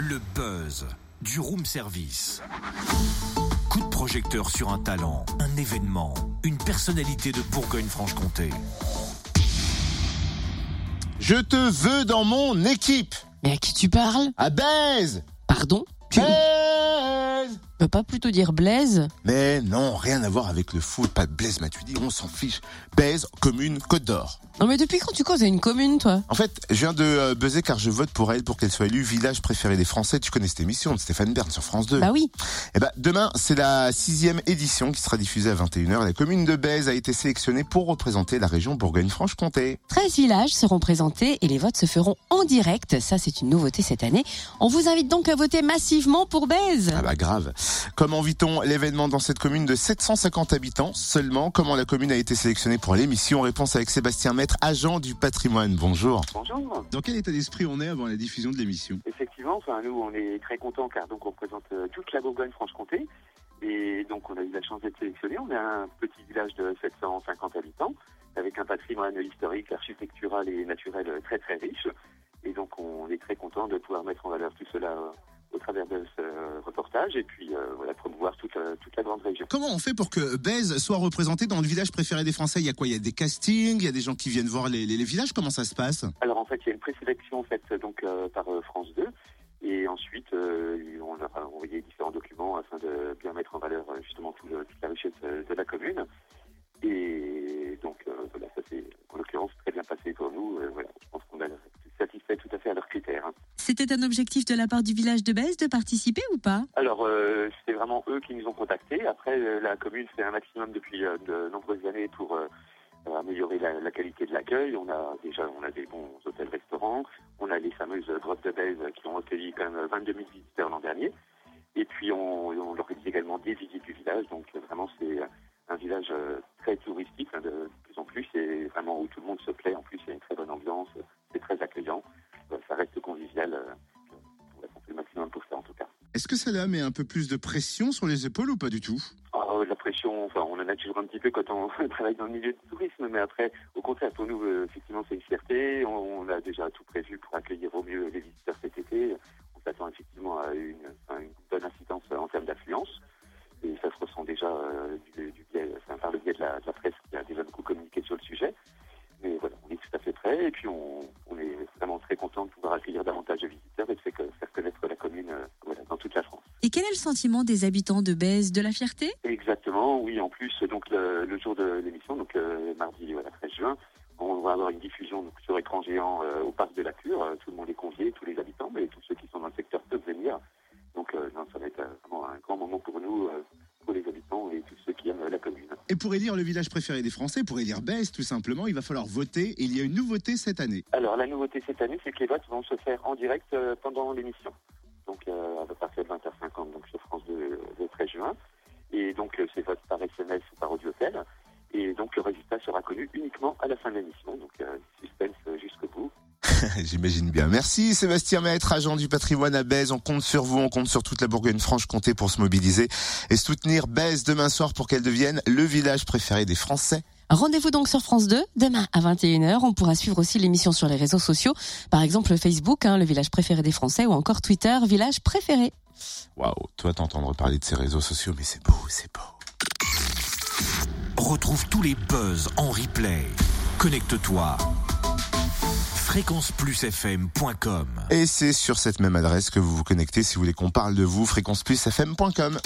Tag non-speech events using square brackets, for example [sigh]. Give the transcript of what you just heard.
Le buzz du room service. Coup de projecteur sur un talent, un événement, une personnalité de Bourgogne-Franche-Comté. Je te veux dans mon équipe. Mais à qui tu parles? À Baise Pardon? Tu Baise peux pas plutôt dire Blaise Mais non, rien à voir avec le foot, pas de Blaise Matuidi, on s'en fiche. Baise, commune, Côte d'Or. Non mais depuis quand tu causes à une commune, toi? En fait, je viens de euh, buzzer car je vote pour elle pour qu'elle soit élue village préféré des Français. Tu connais cette émission de Stéphane Bern sur France 2 Bah oui. Eh ben, demain, c'est la sixième édition qui sera diffusée à 21h. La commune de Baise a été sélectionnée pour représenter la région Bourgogne-Franche-Comté. 13 villages seront présentés et les votes se feront en direct. Ça, c'est une nouveauté cette année. On vous invite donc à voter massivement pour Baise. Ah bah grave. Comment vit-on l'événement dans cette commune de 750 habitants seulement Comment la commune a été sélectionnée pour l'émission? Réponse avec Sébastien Maître, agent du patrimoine. Bonjour. Bonjour. Dans quel état d'esprit on est avant la diffusion de l'émission? Effectivement, enfin, nous, on est très contents car donc on représente euh, toute la Bourgogne-Franche-Comté. Et donc, on a eu la chance d'être sélectionné. On est un petit village de 750 habitants avec un patrimoine historique, architectural et naturel très très riche. Et donc, on est très content de pouvoir mettre en valeur tout cela euh, au travers de ce et puis euh, voilà, promouvoir toute, euh, toute la grande région. Comment on fait pour que Baise soit représenté dans le village préféré des Français? Il y a quoi? Il y a des castings, il y a des gens qui viennent voir les, les- les villages? Comment ça se passe? Alors en fait, il y a une présélection faite donc euh, par euh, France 2 et ensuite on leur a envoyé différents documents afin de bien mettre en valeur justement tout le- toute la richesse de la commune. Et donc voilà, ça s'est en l'occurrence très bien passé pour nous. Voilà, je pense qu'on a satisfait tout à fait à leurs critères. C'était un objectif de la part du village de Bèze de participer ou pas? Alors, euh, c'est vraiment eux qui nous ont contactés. Après, euh, la commune fait un maximum depuis euh, de nombreuses années pour euh, améliorer la, qualité de l'accueil. On a déjà on a des bons hôtels-restaurants. On a les fameuses grottes de Bèze qui ont accueilli quand même 22 000 visiteurs l'an dernier. Et puis, on, on organise également des visites du village. Donc, vraiment, c'est un village très touristique hein, de, plus en plus. C'est vraiment où tout le monde se plaît. En plus, Est-ce que cela met un peu plus de pression sur les épaules ou pas du tout? Ah, la pression, enfin, on en a toujours un petit peu quand on [laughs] travaille dans le milieu du tourisme, mais après, au contraire, pour nous, euh, effectivement, c'est une fierté. On, a déjà tout prévu pour accueillir au mieux les visiteurs cet été. On s'attend effectivement à une, bonne incidence en termes d'affluence. Et ça se ressent déjà euh, du, biais, par le biais de la, presse qui a déjà beaucoup communiqué sur le sujet. Mais voilà, on est tout à fait prêt et puis on, on est vraiment très content de pouvoir accueillir davantage de visiteurs et de faire, faire Et quel est le sentiment des habitants de Bèze De la fierté? Exactement, oui. En plus, donc le, le jour de l'émission, donc euh, mardi voilà, 13 juin, on va avoir une diffusion donc, sur écran géant euh, au parc de la Cure. Euh, tout le monde est convié, tous les habitants, mais tous ceux qui sont dans le secteur peuvent venir. Donc euh, non, ça va être vraiment un grand moment pour nous, euh, pour les habitants et tous ceux qui aiment la commune. Et pour élire le village préféré des Français, pour élire Baise tout simplement, il va falloir voter. Et il y a une nouveauté cette année. Alors la nouveauté cette année, c'est que les votes vont se faire en direct euh, pendant l'émission. Donc euh, à partir de 20h50, donc sur France 2 euh, le 13 juin. Et donc euh, ces votes par SMS ou par audiotel. Et donc le résultat sera connu uniquement à la fin de l'émission. Donc euh, suspense jusqu'au bout. [laughs] J'imagine bien. Merci Sébastien Maître, agent du patrimoine à Baise. On compte sur vous, on compte sur toute la Bourgogne-Franche-Comté pour se mobiliser et soutenir Baise demain soir pour qu'elle devienne le village préféré des Français. Rendez-vous donc sur France 2 demain à 21h. On pourra suivre aussi l'émission sur les réseaux sociaux, par exemple Facebook, hein, le village préféré des Français, ou encore Twitter, village préféré. Waouh, toi t'entendre parler de ces réseaux sociaux, mais c'est beau, c'est beau. Retrouve tous les buzz en replay. Connecte-toi. fréquenceplusfm.com Et c'est sur cette même adresse que vous vous connectez si vous voulez qu'on parle de vous, fréquenceplusfm.com.